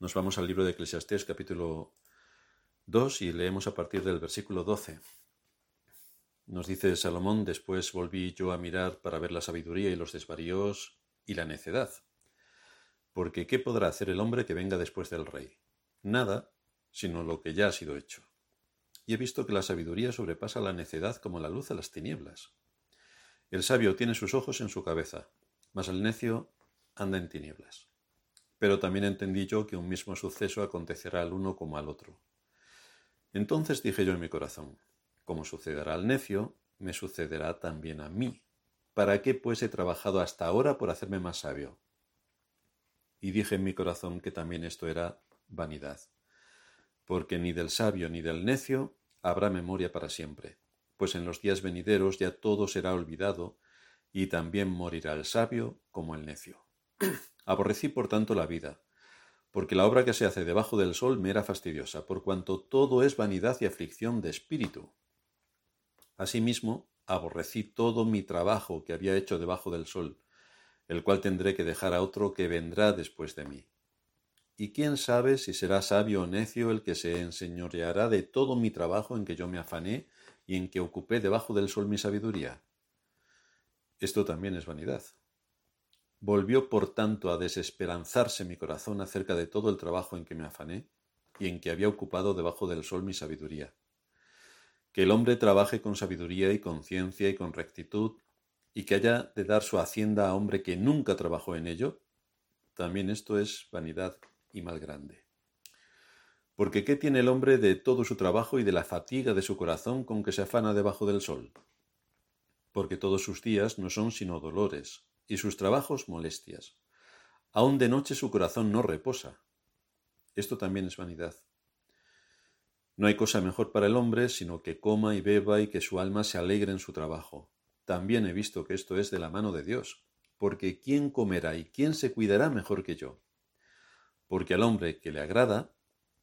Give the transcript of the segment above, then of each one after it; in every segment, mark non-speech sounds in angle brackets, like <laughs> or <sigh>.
Nos vamos al libro de Eclesiastés capítulo 2 y leemos a partir del versículo 12. Nos dice Salomón, después volví yo a mirar para ver la sabiduría y los desvaríos y la necedad. Porque ¿qué podrá hacer el hombre que venga después del rey? Nada, sino lo que ya ha sido hecho. Y he visto que la sabiduría sobrepasa la necedad como la luz a las tinieblas. El sabio tiene sus ojos en su cabeza, mas el necio anda en tinieblas. Pero también entendí yo que un mismo suceso acontecerá al uno como al otro. Entonces dije yo en mi corazón, como sucederá al necio, me sucederá también a mí. ¿Para qué pues he trabajado hasta ahora por hacerme más sabio? Y dije en mi corazón que también esto era vanidad, porque ni del sabio ni del necio habrá memoria para siempre, pues en los días venideros ya todo será olvidado, y también morirá el sabio como el necio. <clears throat> Aborrecí por tanto la vida, porque la obra que se hace debajo del sol me era fastidiosa, por cuanto todo es vanidad y aflicción de espíritu. Asimismo, aborrecí todo mi trabajo que había hecho debajo del sol, el cual tendré que dejar a otro que vendrá después de mí. Y quién sabe si será sabio o necio el que se enseñoreará de todo mi trabajo en que yo me afané y en que ocupé debajo del sol mi sabiduría. Esto también es vanidad. Volvió por tanto a desesperanzarse mi corazón acerca de todo el trabajo en que me afané y en que había ocupado debajo del sol mi sabiduría. Que el hombre trabaje con sabiduría y con ciencia y con rectitud, y que haya de dar su hacienda a hombre que nunca trabajó en ello, también esto es vanidad y mal grande. Porque ¿qué tiene el hombre de todo su trabajo y de la fatiga de su corazón con que se afana debajo del sol? Porque todos sus días no son sino dolores, y sus trabajos molestias. Aun de noche su corazón no reposa. Esto también es vanidad. No hay cosa mejor para el hombre sino que coma y beba y que su alma se alegre en su trabajo. También he visto que esto es de la mano de Dios, porque ¿quién comerá y quién se cuidará mejor que yo? Porque al hombre que le agrada,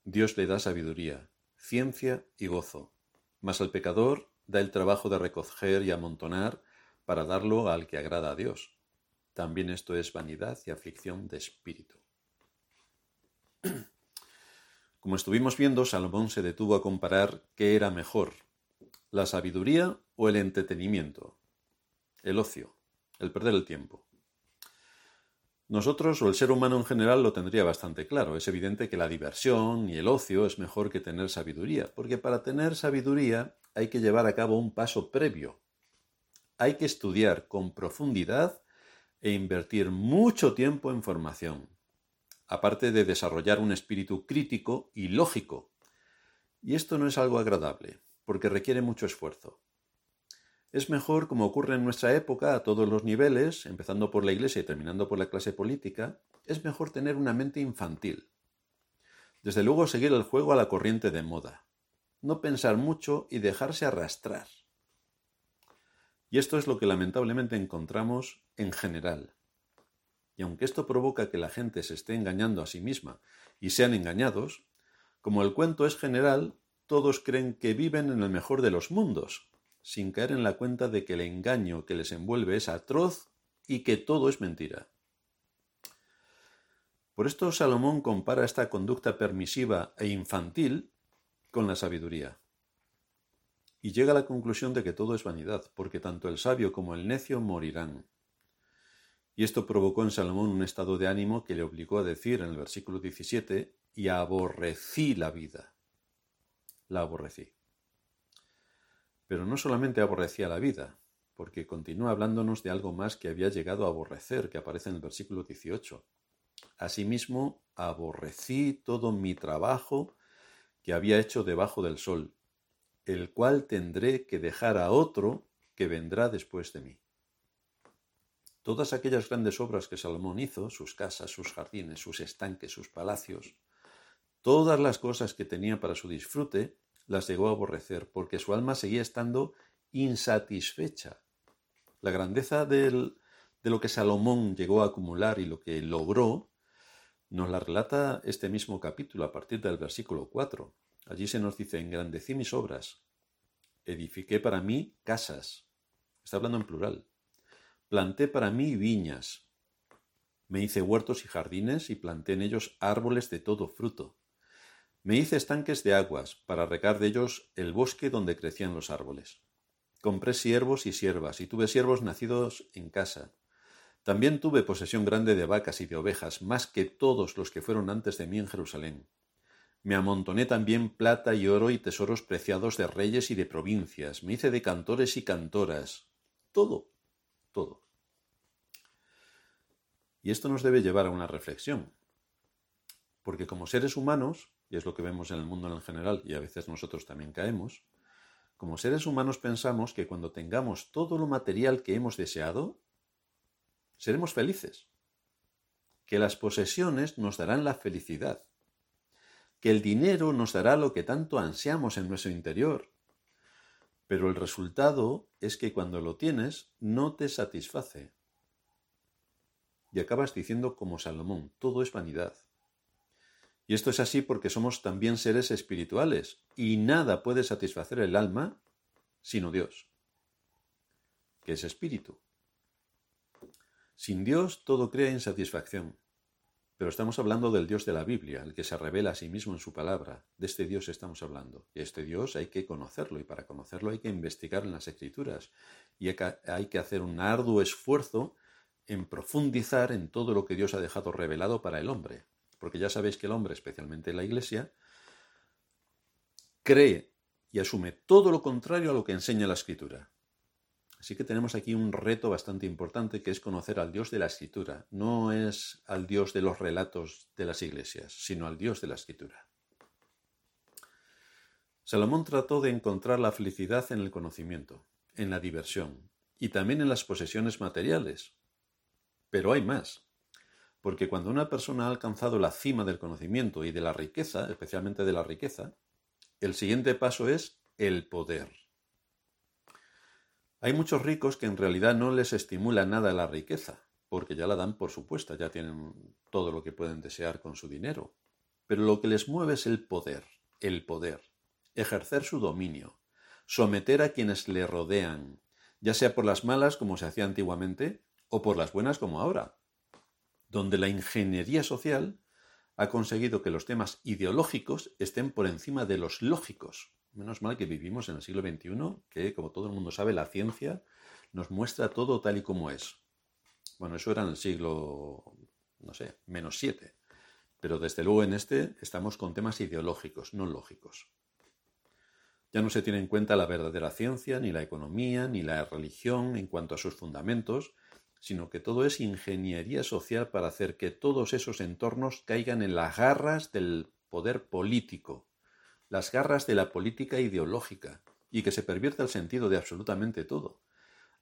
Dios le da sabiduría, ciencia y gozo, mas al pecador da el trabajo de recoger y amontonar para darlo al que agrada a Dios. También esto es vanidad y aflicción de espíritu. <clears throat> Como estuvimos viendo, Salomón se detuvo a comparar qué era mejor, la sabiduría o el entretenimiento, el ocio, el perder el tiempo. Nosotros o el ser humano en general lo tendría bastante claro. Es evidente que la diversión y el ocio es mejor que tener sabiduría, porque para tener sabiduría hay que llevar a cabo un paso previo. Hay que estudiar con profundidad e invertir mucho tiempo en formación, aparte de desarrollar un espíritu crítico y lógico. Y esto no es algo agradable, porque requiere mucho esfuerzo. Es mejor, como ocurre en nuestra época, a todos los niveles, empezando por la Iglesia y terminando por la clase política, es mejor tener una mente infantil. Desde luego seguir el juego a la corriente de moda. No pensar mucho y dejarse arrastrar. Y esto es lo que lamentablemente encontramos en general. Y aunque esto provoca que la gente se esté engañando a sí misma y sean engañados, como el cuento es general, todos creen que viven en el mejor de los mundos, sin caer en la cuenta de que el engaño que les envuelve es atroz y que todo es mentira. Por esto Salomón compara esta conducta permisiva e infantil con la sabiduría y llega a la conclusión de que todo es vanidad, porque tanto el sabio como el necio morirán. Y esto provocó en Salomón un estado de ánimo que le obligó a decir en el versículo 17, y aborrecí la vida. La aborrecí. Pero no solamente aborrecía la vida, porque continúa hablándonos de algo más que había llegado a aborrecer, que aparece en el versículo 18. Asimismo, aborrecí todo mi trabajo que había hecho debajo del sol, el cual tendré que dejar a otro que vendrá después de mí. Todas aquellas grandes obras que Salomón hizo, sus casas, sus jardines, sus estanques, sus palacios, todas las cosas que tenía para su disfrute, las llegó a aborrecer, porque su alma seguía estando insatisfecha. La grandeza de lo que Salomón llegó a acumular y lo que logró, nos la relata este mismo capítulo a partir del versículo 4. Allí se nos dice, engrandecí mis obras, edifiqué para mí casas, está hablando en plural, planté para mí viñas, Me hice huertos y jardines y planté en ellos árboles de todo fruto. Me hice estanques de aguas para regar de ellos el bosque donde crecían los árboles. Compré siervos y siervas y tuve siervos nacidos en casa. También tuve posesión grande de vacas y de ovejas, más que todos los que fueron antes de mí en Jerusalén. Me amontoné también plata y oro y tesoros preciados de reyes y de provincias. Me hice de cantores y cantoras. Todo, todo. Y esto nos debe llevar a una reflexión. Porque como seres humanos, y es lo que vemos en el mundo en general, y a veces nosotros también caemos, como seres humanos pensamos que cuando tengamos todo lo material que hemos deseado, seremos felices. Que las posesiones nos darán la felicidad. Que el dinero nos dará lo que tanto ansiamos en nuestro interior. Pero el resultado es que cuando lo tienes no te satisface, y acabas diciendo como Salomón, todo es vanidad. Y esto es así porque somos también seres espirituales y nada puede satisfacer el alma sino Dios, que es espíritu. Sin Dios todo crea insatisfacción. Pero estamos hablando del Dios de la Biblia, el que se revela a sí mismo en su palabra. De este Dios estamos hablando. Y este Dios hay que conocerlo y para conocerlo hay que investigar en las escrituras. Y hay que hacer un arduo esfuerzo en profundizar en todo lo que Dios ha dejado revelado para el hombre. Porque ya sabéis que el hombre, especialmente la Iglesia, cree y asume todo lo contrario a lo que enseña la Escritura. Así que tenemos aquí un reto bastante importante que es conocer al Dios de la Escritura. No es al Dios de los relatos de las iglesias, sino al Dios de la Escritura. Salomón trató de encontrar la felicidad en el conocimiento, en la diversión y también en las posesiones materiales, pero hay más. Porque cuando una persona ha alcanzado la cima del conocimiento y de la riqueza, especialmente de la riqueza, el siguiente paso es el poder. Hay muchos ricos que en realidad no les estimula nada la riqueza, porque ya la dan por supuesta, ya tienen todo lo que pueden desear con su dinero. Pero lo que les mueve es el poder, el poder, ejercer su dominio, someter a quienes le rodean, ya sea por las malas como se hacía antiguamente, o por las buenas como ahora, donde la ingeniería social ha conseguido que los temas ideológicos estén por encima de los lógicos. Menos mal que vivimos en el siglo XXI, que como todo el mundo sabe, la ciencia nos muestra todo tal y como es. Bueno, eso era en el siglo, no sé, menos siete. Pero desde luego en este estamos con temas ideológicos, no lógicos. Ya no se tiene en cuenta la verdadera ciencia, ni la economía, ni la religión en cuanto a sus fundamentos, sino que todo es ingeniería social para hacer que todos esos entornos caigan en las garras del poder político, las garras de la política ideológica, y que se pervierta el sentido de absolutamente todo,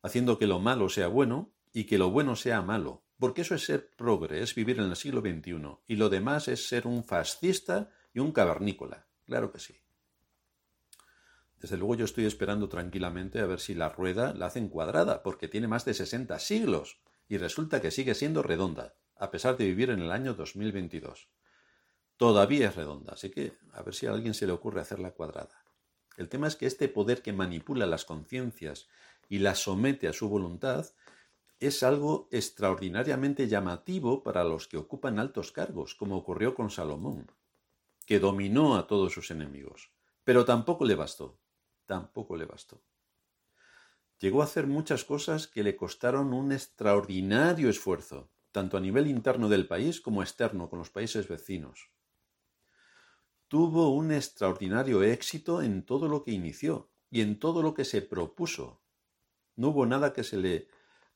haciendo que lo malo sea bueno y que lo bueno sea malo, porque eso es ser progre, es vivir en el siglo XXI, y lo demás es ser un fascista y un cavernícola, claro que sí. Desde luego yo estoy esperando tranquilamente a ver si la rueda la hacen cuadrada, porque tiene más de 60 siglos y resulta que sigue siendo redonda, a pesar de vivir en el año 2022. Todavía es redonda, así que a ver si a alguien se le ocurre hacerla cuadrada. El tema es que este poder que manipula las conciencias y las somete a su voluntad es algo extraordinariamente llamativo para los que ocupan altos cargos, como ocurrió con Salomón, que dominó a todos sus enemigos. Pero tampoco le bastó tampoco le bastó. Llegó a hacer muchas cosas que le costaron un extraordinario esfuerzo, tanto a nivel interno del país como externo con los países vecinos. Tuvo un extraordinario éxito en todo lo que inició y en todo lo que se propuso. No hubo nada que se le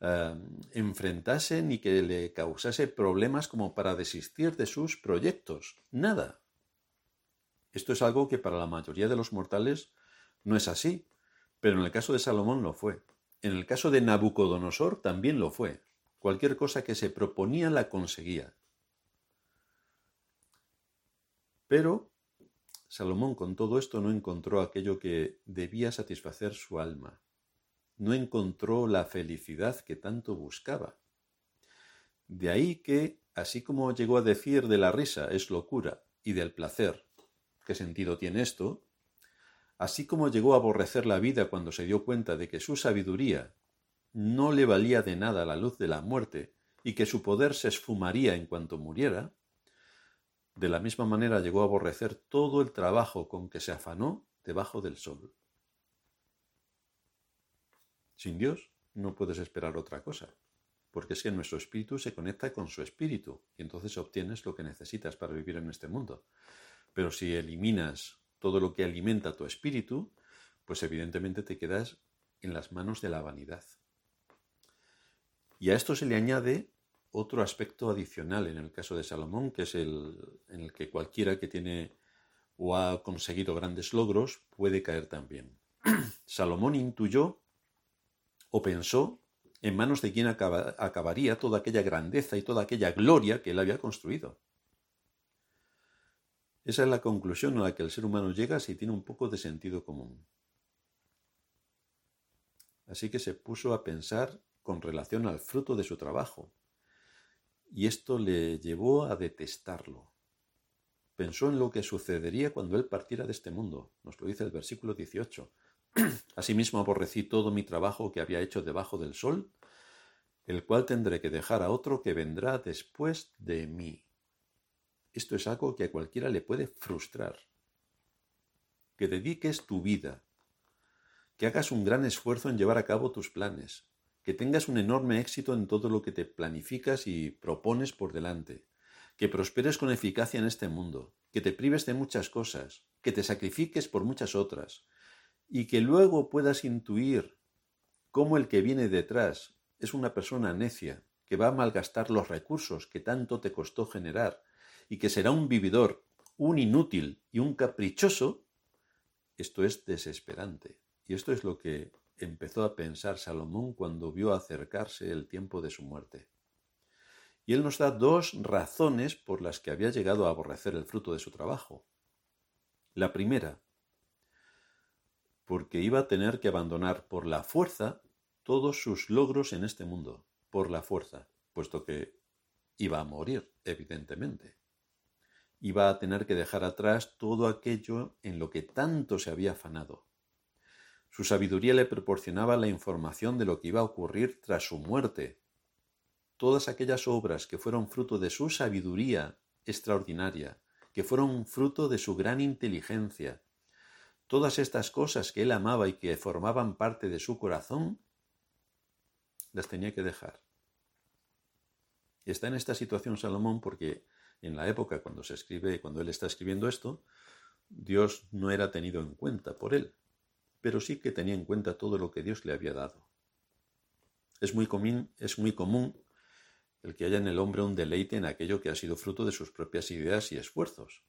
eh, enfrentase ni que le causase problemas como para desistir de sus proyectos. Nada. Esto es algo que para la mayoría de los mortales no es así, pero en el caso de Salomón lo fue. En el caso de Nabucodonosor también lo fue. Cualquier cosa que se proponía la conseguía. Pero Salomón con todo esto no encontró aquello que debía satisfacer su alma. No encontró la felicidad que tanto buscaba. De ahí que, así como llegó a decir de la risa es locura y del placer, ¿qué sentido tiene esto? así como llegó a aborrecer la vida cuando se dio cuenta de que su sabiduría no le valía de nada la luz de la muerte y que su poder se esfumaría en cuanto muriera, de la misma manera llegó a aborrecer todo el trabajo con que se afanó debajo del sol. Sin Dios no puedes esperar otra cosa, porque es que nuestro espíritu se conecta con su espíritu y entonces obtienes lo que necesitas para vivir en este mundo. Pero si eliminas todo lo que alimenta tu espíritu, pues evidentemente te quedas en las manos de la vanidad. Y a esto se le añade otro aspecto adicional en el caso de Salomón, que es el en el que cualquiera que tiene o ha conseguido grandes logros puede caer también. <clears throat> Salomón intuyó o pensó en manos de quien acabaría toda aquella grandeza y toda aquella gloria que él había construido. Esa es la conclusión a la que el ser humano llega si tiene un poco de sentido común. Así que se puso a pensar con relación al fruto de su trabajo, y esto le llevó a detestarlo. Pensó en lo que sucedería cuando él partiera de este mundo, nos lo dice el versículo 18. <clears throat> Asimismo aborrecí todo mi trabajo que había hecho debajo del sol, el cual tendré que dejar a otro que vendrá después de mí. Esto es algo que a cualquiera le puede frustrar. Que dediques tu vida, que hagas un gran esfuerzo en llevar a cabo tus planes, que tengas un enorme éxito en todo lo que te planificas y propones por delante, que prosperes con eficacia en este mundo, que te prives de muchas cosas, que te sacrifiques por muchas otras, y que luego puedas intuir cómo el que viene detrás es una persona necia, que va a malgastar los recursos que tanto te costó generar, y que será un vividor, un inútil y un caprichoso, esto es desesperante. Y esto es lo que empezó a pensar Salomón cuando vio acercarse el tiempo de su muerte. Y él nos da dos razones por las que había llegado a aborrecer el fruto de su trabajo. La primera, porque iba a tener que abandonar por la fuerza todos sus logros en este mundo, por la fuerza, puesto que iba a morir, evidentemente. Iba a tener que dejar atrás todo aquello en lo que tanto se había afanado, su sabiduría le proporcionaba la información de lo que iba a ocurrir tras su muerte. Todas aquellas obras que fueron fruto de su sabiduría extraordinaria, que fueron fruto de su gran inteligencia, todas estas cosas que él amaba y que formaban parte de su corazón, las tenía que dejar. Está en esta situación Salomón porque en la época cuando se escribe, cuando él está escribiendo esto, Dios no era tenido en cuenta por él pero sí que tenía en cuenta todo lo que Dios le había dado. Es muy común, el que haya en el hombre un deleite en aquello que ha sido fruto de sus propias ideas y esfuerzos,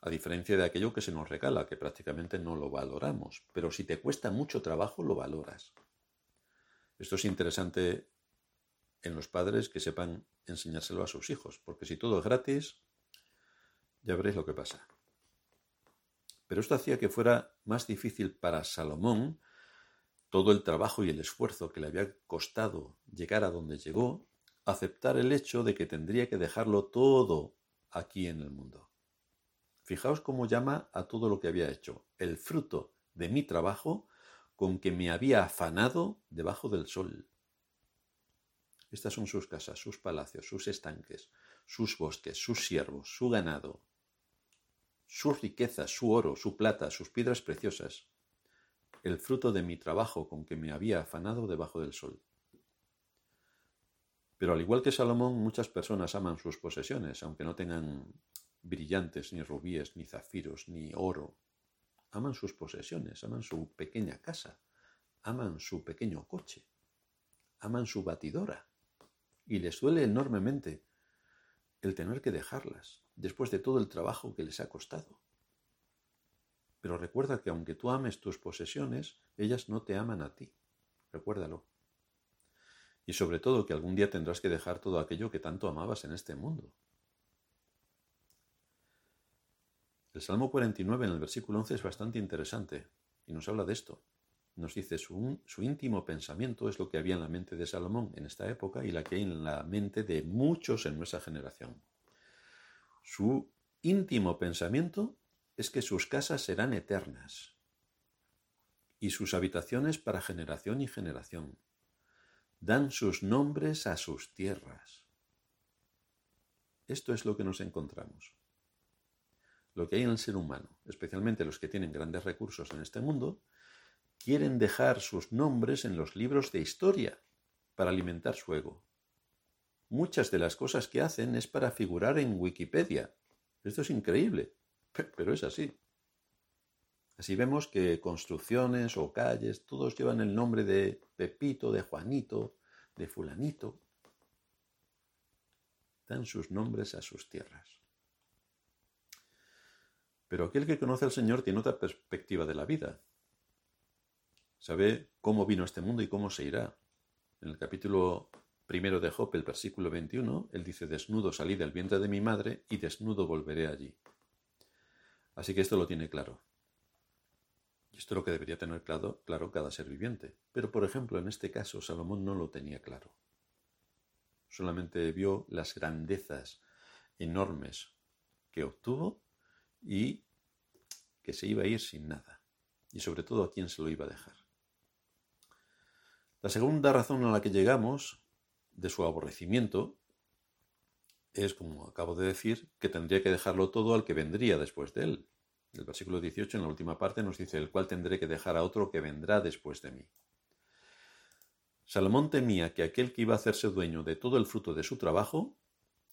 a diferencia de aquello que se nos regala, que prácticamente no lo valoramos, pero si te cuesta mucho trabajo lo valoras. Esto es interesante en los padres que sepan enseñárselo a sus hijos, porque si todo es gratis, ya veréis lo que pasa. Pero esto hacía que fuera más difícil para Salomón todo el trabajo y el esfuerzo que le había costado llegar a donde llegó, aceptar el hecho de que tendría que dejarlo todo aquí en el mundo. Fijaos cómo llama a todo lo que había hecho, el fruto de mi trabajo con que me había afanado debajo del sol. Estas son sus casas, sus palacios, sus estanques, sus bosques, sus siervos, su ganado, sus riquezas, su oro, su plata, sus piedras preciosas, el fruto de mi trabajo con que me había afanado debajo del sol. Pero al igual que Salomón, muchas personas aman sus posesiones, aunque no tengan brillantes, ni rubíes, ni zafiros, ni oro. Aman sus posesiones, aman su pequeña casa, aman su pequeño coche, aman su batidora. Y les duele enormemente el tener que dejarlas después de todo el trabajo que les ha costado. Pero recuerda que aunque tú ames tus posesiones, ellas no te aman a ti. Recuérdalo. Y sobre todo que algún día tendrás que dejar todo aquello que tanto amabas en este mundo. El Salmo 49 en el versículo 11 es bastante interesante y nos habla de esto. Nos dice su, su íntimo pensamiento es lo que había en la mente de Salomón en esta época y la que hay en la mente de muchos en nuestra generación. Su íntimo pensamiento es que sus casas serán eternas y sus habitaciones para generación y generación. dan sus nombres a sus tierras. Esto es lo que nos encontramos. Lo que hay en el ser humano, especialmente los que tienen grandes recursos en este mundo, quieren dejar sus nombres en los libros de historia para alimentar su ego. Muchas de las cosas que hacen es para figurar en Wikipedia. Esto es increíble, <laughs> pero es así. Así vemos que construcciones o calles, todos llevan el nombre de Pepito, de Juanito, de Fulanito. Dan sus nombres a sus tierras. Pero aquel que conoce al Señor tiene otra perspectiva de la vida. Sabe cómo vino este mundo y cómo se irá. En el capítulo primero de Job, el versículo 21, él dice, desnudo salí del vientre de mi madre y desnudo volveré allí. Así que esto lo tiene claro. Y esto es lo que debería tener claro, claro cada ser viviente. Pero, por ejemplo, en este caso, Salomón no lo tenía claro. Solamente vio las grandezas enormes que obtuvo y que se iba a ir sin nada. Y sobre todo a quién se lo iba a dejar. La segunda razón a la que llegamos de su aborrecimiento es, como acabo de decir, que tendría que dejarlo todo al que vendría después de él, el versículo 18, en la última parte, nos dice, el cual tendré que dejar a otro que vendrá después de mí. Salomón temía que aquel que iba a hacerse dueño de todo el fruto de su trabajo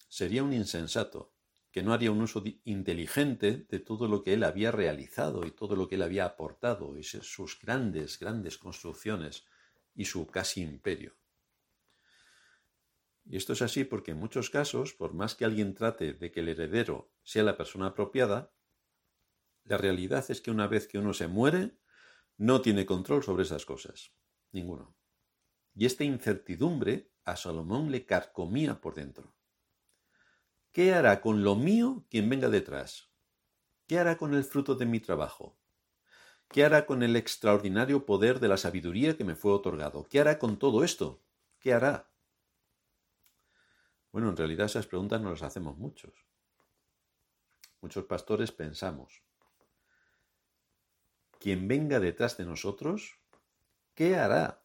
sería un insensato, que no haría un uso inteligente de todo lo que él había realizado y todo lo que él había aportado y sus grandes, grandes construcciones y su casi imperio. Y esto es así porque en muchos casos, por más que alguien trate de que el heredero sea la persona apropiada, la realidad es que una vez que uno se muere, no tiene control sobre esas cosas. Ninguno. Y esta incertidumbre a Salomón le carcomía por dentro. ¿Qué hará con lo mío quien venga detrás? ¿Qué hará con el fruto de mi trabajo? ¿Qué hará con el extraordinario poder de la sabiduría que me fue otorgado? ¿Qué hará con todo esto? ¿Qué hará? Bueno, en realidad esas preguntas no las hacemos muchos. Muchos pastores pensamos, quien venga detrás de nosotros, ¿qué hará?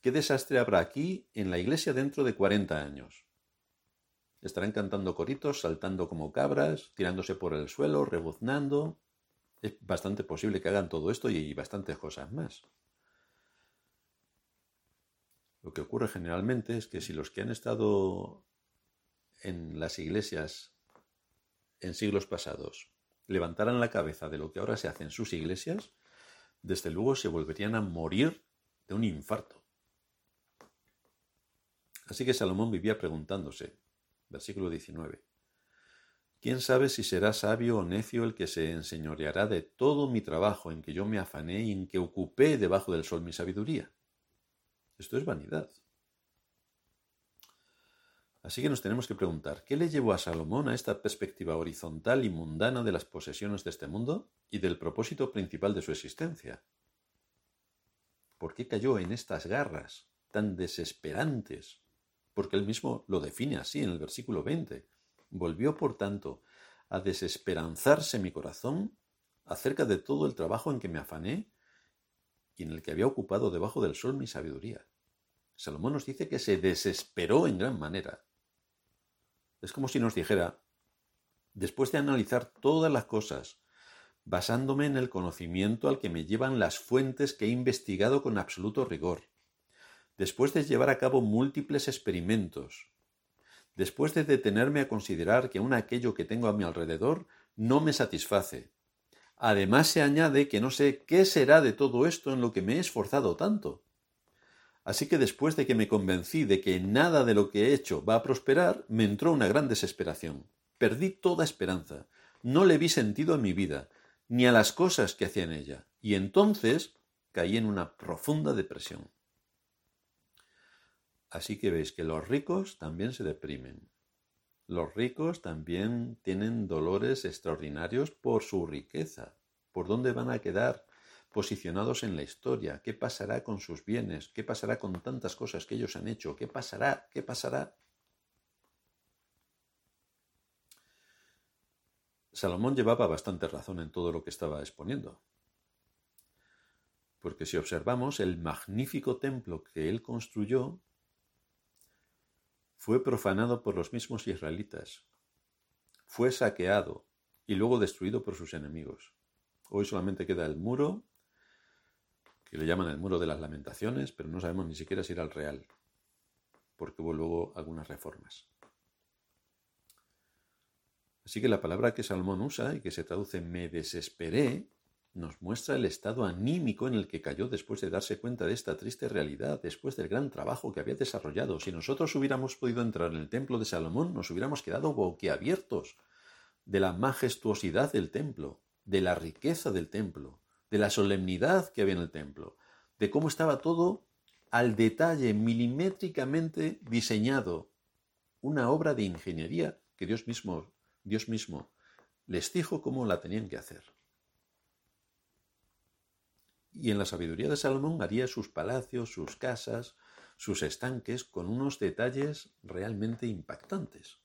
¿Qué desastre habrá aquí en la iglesia dentro de 40 años? Estarán cantando coritos, saltando como cabras, tirándose por el suelo, rebuznando. Es bastante posible que hagan todo esto y bastantes cosas más. Lo que ocurre generalmente es que si los que han estado en las iglesias en siglos pasados levantaran la cabeza de lo que ahora se hace en sus iglesias, desde luego se volverían a morir de un infarto. Así que Salomón vivía preguntándose, versículo 19, ¿quién sabe si será sabio o necio el que se enseñoreará de todo mi trabajo en que yo me afané y en que ocupé debajo del sol mi sabiduría? Esto es vanidad. Así que nos tenemos que preguntar, ¿qué le llevó a Salomón a esta perspectiva horizontal y mundana de las posesiones de este mundo y del propósito principal de su existencia? ¿Por qué cayó en estas garras tan desesperantes? Porque él mismo lo define así en el versículo 20. Volvió, por tanto, a desesperanzarse mi corazón acerca de todo el trabajo en que me afané y en el que había ocupado debajo del sol mi sabiduría. Salomón nos dice que se desesperó en gran manera. Es como si nos dijera, después de analizar todas las cosas, basándome en el conocimiento al que me llevan las fuentes que he investigado con absoluto rigor, después de llevar a cabo múltiples experimentos, después de detenerme a considerar que aún aquello que tengo a mi alrededor no me satisface. Además se añade que no sé qué será de todo esto en lo que me he esforzado tanto. Así que después de que me convencí de que nada de lo que he hecho va a prosperar, me entró una gran desesperación. Perdí toda esperanza. No le vi sentido a mi vida, ni a las cosas que hacía en ella. Y entonces caí en una profunda depresión. Así que veis que los ricos también se deprimen. Los ricos también tienen dolores extraordinarios por su riqueza. ¿Por dónde van a quedar posicionados en la historia, qué pasará con sus bienes, qué pasará con tantas cosas que ellos han hecho, qué pasará, qué pasará. Salomón llevaba bastante razón en todo lo que estaba exponiendo. Porque si observamos el magnífico templo que él construyó, fue profanado por los mismos israelitas, fue saqueado y luego destruido por sus enemigos. Hoy solamente queda el muro, que le llaman el muro de las lamentaciones, pero no sabemos ni siquiera si era el real, porque hubo luego algunas reformas. Así que la palabra que Salmón usa y que se traduce me desesperé nos muestra el estado anímico en el que cayó después de darse cuenta de esta triste realidad, después del gran trabajo que había desarrollado. Si nosotros hubiéramos podido entrar en el templo de Salomón, nos hubiéramos quedado boquiabiertos de la majestuosidad del templo, de la riqueza del templo, de la solemnidad que había en el templo, de cómo estaba todo al detalle, milimétricamente diseñado, una obra de ingeniería que Dios mismo, Dios mismo les dijo cómo la tenían que hacer y en la sabiduría de Salomón haría sus palacios, sus casas, sus estanques con unos detalles realmente impactantes.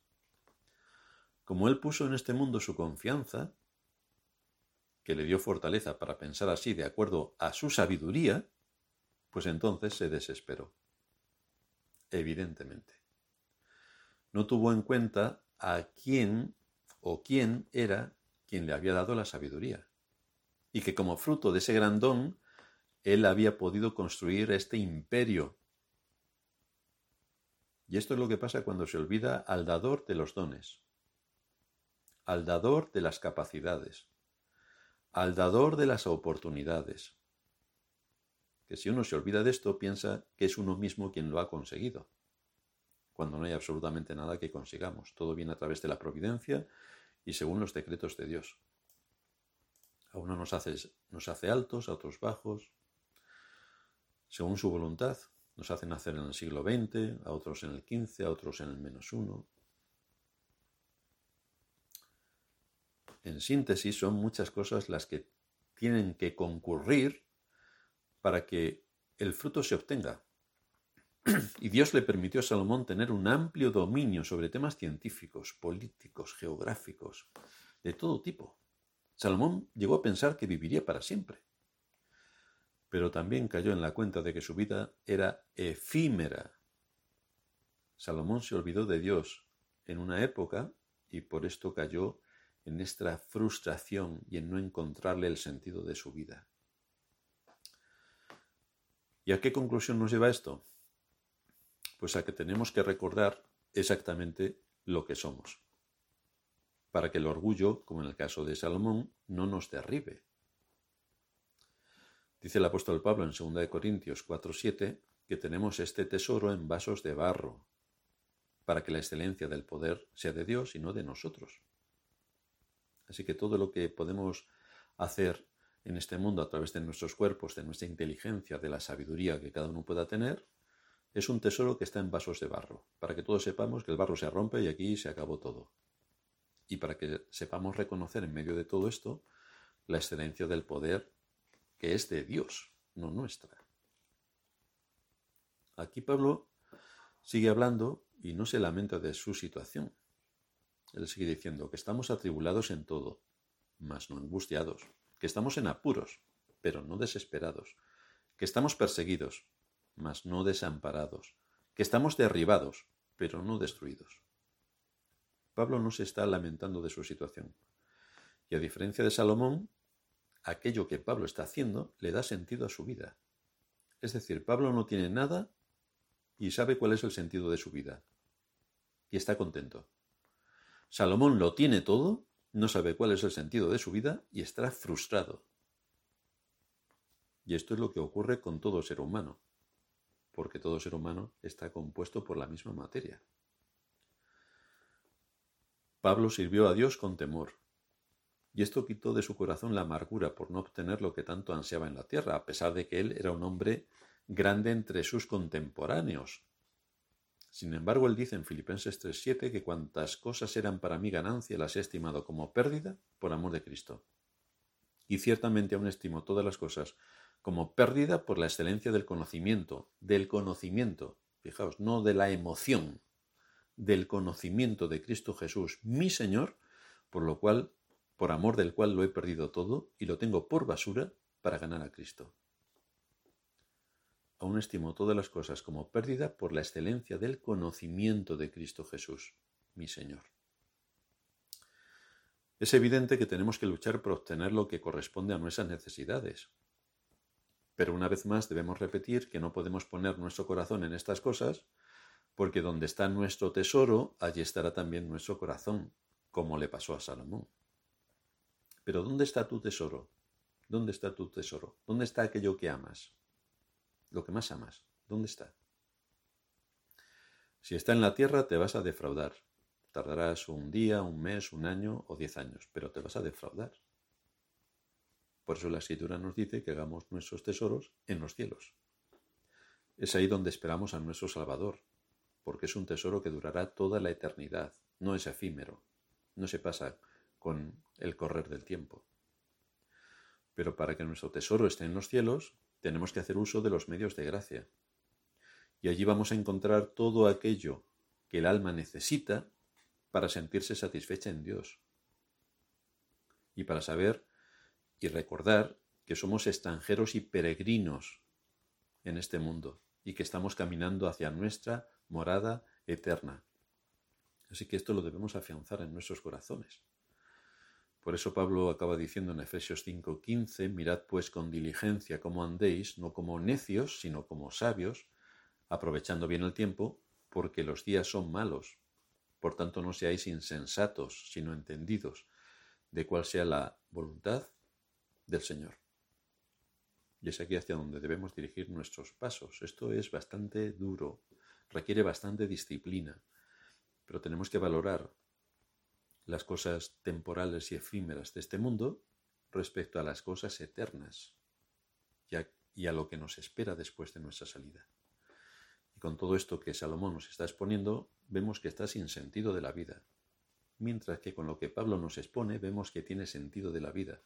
Como él puso en este mundo su confianza, que le dio fortaleza para pensar así de acuerdo a su sabiduría, pues entonces se desesperó. Evidentemente. No tuvo en cuenta a quién o quién era quien le había dado la sabiduría, y que como fruto de ese gran don él había podido construir este imperio. Y esto es lo que pasa cuando se olvida al dador de los dones, al dador de las capacidades, al dador de las oportunidades. Que si uno se olvida de esto, piensa que es uno mismo quien lo ha conseguido, cuando no hay absolutamente nada que consigamos. Todo viene a través de la providencia y según los decretos de Dios. A uno nos hace, nos hace altos, a otros bajos, según su voluntad. Nos hace nacer en el siglo XX, a otros en el XV, a otros en el menos uno. En síntesis, son muchas cosas las que tienen que concurrir para que el fruto se obtenga. Y Dios le permitió a Salomón tener un amplio dominio sobre temas científicos, políticos, geográficos, de todo tipo. Salomón llegó a pensar que viviría para siempre pero también cayó en la cuenta de que su vida era efímera. Salomón se olvidó de Dios en una época y por esto cayó en esta frustración y en no encontrarle el sentido de su vida. ¿Y a qué conclusión nos lleva esto? Pues a que tenemos que recordar exactamente lo que somos, para que el orgullo, como en el caso de Salomón, no nos derribe, Dice el apóstol Pablo en 2 Corintios 4:7 que tenemos este tesoro en vasos de barro, para que la excelencia del poder sea de Dios y no de nosotros. Así que todo lo que podemos hacer en este mundo a través de nuestros cuerpos, de nuestra inteligencia, de la sabiduría que cada uno pueda tener, es un tesoro que está en vasos de barro, para que todos sepamos que el barro se rompe y aquí se acabó todo. Y para que sepamos reconocer en medio de todo esto la excelencia del poder que es de Dios, no nuestra. Aquí Pablo sigue hablando y no se lamenta de su situación. Él sigue diciendo que estamos atribulados en todo, mas no angustiados, que estamos en apuros, pero no desesperados, que estamos perseguidos, mas no desamparados, que estamos derribados, pero no destruidos. Pablo no se está lamentando de su situación. Y a diferencia de Salomón, aquello que Pablo está haciendo le da sentido a su vida. Es decir, Pablo no tiene nada y sabe cuál es el sentido de su vida. Y está contento. Salomón lo tiene todo, no sabe cuál es el sentido de su vida y está frustrado. Y esto es lo que ocurre con todo ser humano, porque todo ser humano está compuesto por la misma materia. Pablo sirvió a Dios con temor, y esto quitó de su corazón la amargura por no obtener lo que tanto ansiaba en la tierra, a pesar de que él era un hombre grande entre sus contemporáneos. Sin embargo, él dice en Filipenses 3:7 que cuantas cosas eran para mí ganancia las he estimado como pérdida por amor de Cristo. Y ciertamente aún estimo todas las cosas como pérdida por la excelencia del conocimiento, del conocimiento, fijaos, no de la emoción, del conocimiento de Cristo Jesús, mi Señor, por lo cual por amor del cual lo he perdido todo y lo tengo por basura para ganar a Cristo. Aún estimo todas las cosas como pérdida por la excelencia del conocimiento de Cristo Jesús, mi Señor. Es evidente que tenemos que luchar por obtener lo que corresponde a nuestras necesidades. Pero una vez más debemos repetir que no podemos poner nuestro corazón en estas cosas, porque donde está nuestro tesoro, allí estará también nuestro corazón, como le pasó a Salomón. Pero ¿dónde está tu tesoro? ¿Dónde está tu tesoro? ¿Dónde está aquello que amas? Lo que más amas. ¿Dónde está? Si está en la tierra, te vas a defraudar. Tardarás un día, un mes, un año o diez años, pero te vas a defraudar. Por eso la escritura nos dice que hagamos nuestros tesoros en los cielos. Es ahí donde esperamos a nuestro Salvador, porque es un tesoro que durará toda la eternidad, no es efímero, no se pasa con el correr del tiempo. Pero para que nuestro tesoro esté en los cielos, tenemos que hacer uso de los medios de gracia. Y allí vamos a encontrar todo aquello que el alma necesita para sentirse satisfecha en Dios. Y para saber y recordar que somos extranjeros y peregrinos en este mundo y que estamos caminando hacia nuestra morada eterna. Así que esto lo debemos afianzar en nuestros corazones. Por eso Pablo acaba diciendo en Efesios 5:15, mirad pues con diligencia cómo andéis, no como necios, sino como sabios, aprovechando bien el tiempo, porque los días son malos. Por tanto, no seáis insensatos, sino entendidos de cuál sea la voluntad del Señor. Y es aquí hacia donde debemos dirigir nuestros pasos. Esto es bastante duro, requiere bastante disciplina, pero tenemos que valorar las cosas temporales y efímeras de este mundo respecto a las cosas eternas y a, lo que nos espera después de nuestra salida. Y con todo esto que Salomón nos está exponiendo, vemos que está sin sentido de la vida, mientras que con lo que Pablo nos expone vemos que tiene sentido de la vida.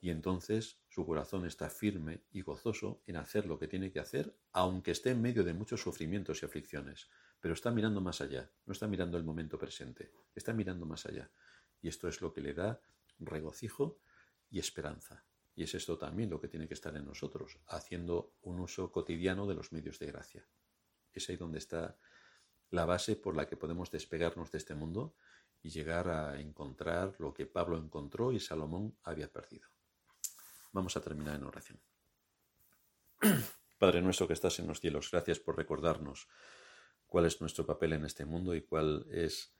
Y entonces su corazón está firme y gozoso en hacer lo que tiene que hacer, aunque esté en medio de muchos sufrimientos y aflicciones, pero está mirando más allá, no está mirando el momento presente, está mirando más allá. Y esto es lo que le da regocijo y esperanza. Y es esto también lo que tiene que estar en nosotros, haciendo un uso cotidiano de los medios de gracia. Es ahí donde está la base por la que podemos despegarnos de este mundo y llegar a encontrar lo que Pablo encontró y Salomón había perdido. Vamos a terminar en oración. <clears throat> Padre nuestro que estás en los cielos, gracias por recordarnos cuál es nuestro papel en este mundo y cuál es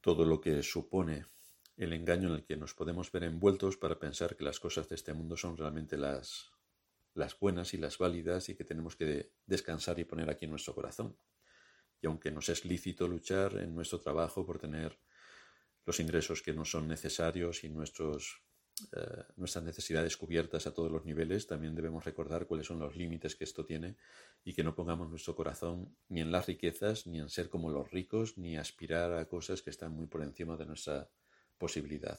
todo lo que supone el engaño en el que nos podemos ver envueltos para pensar que las cosas de este mundo son realmente las, las buenas y las válidas y que tenemos que descansar y poner aquí nuestro corazón. Y aunque nos es lícito luchar en nuestro trabajo por tener los ingresos que nos son necesarios y nuestros eh, nuestras necesidades cubiertas a todos los niveles, también debemos recordar cuáles son los límites que esto tiene y que no pongamos nuestro corazón ni en las riquezas, ni en ser como los ricos, ni aspirar a cosas que están muy por encima de nuestra posibilidad.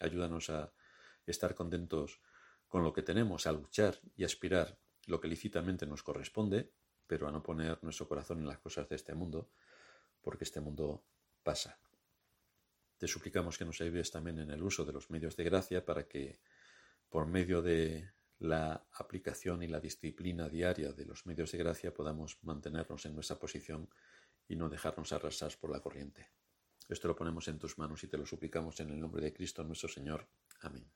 Ayúdanos a estar contentos con lo que tenemos, a luchar y aspirar lo que lícitamente nos corresponde, pero a no poner nuestro corazón en las cosas de este mundo, porque este mundo pasa. Te suplicamos que nos ayudes también en el uso de los medios de gracia para que, por medio de la aplicación y la disciplina diaria de los medios de gracia, podamos mantenernos en nuestra posición y no dejarnos arrasar por la corriente. Esto lo ponemos en tus manos y te lo suplicamos en el nombre de Cristo nuestro Señor. Amén.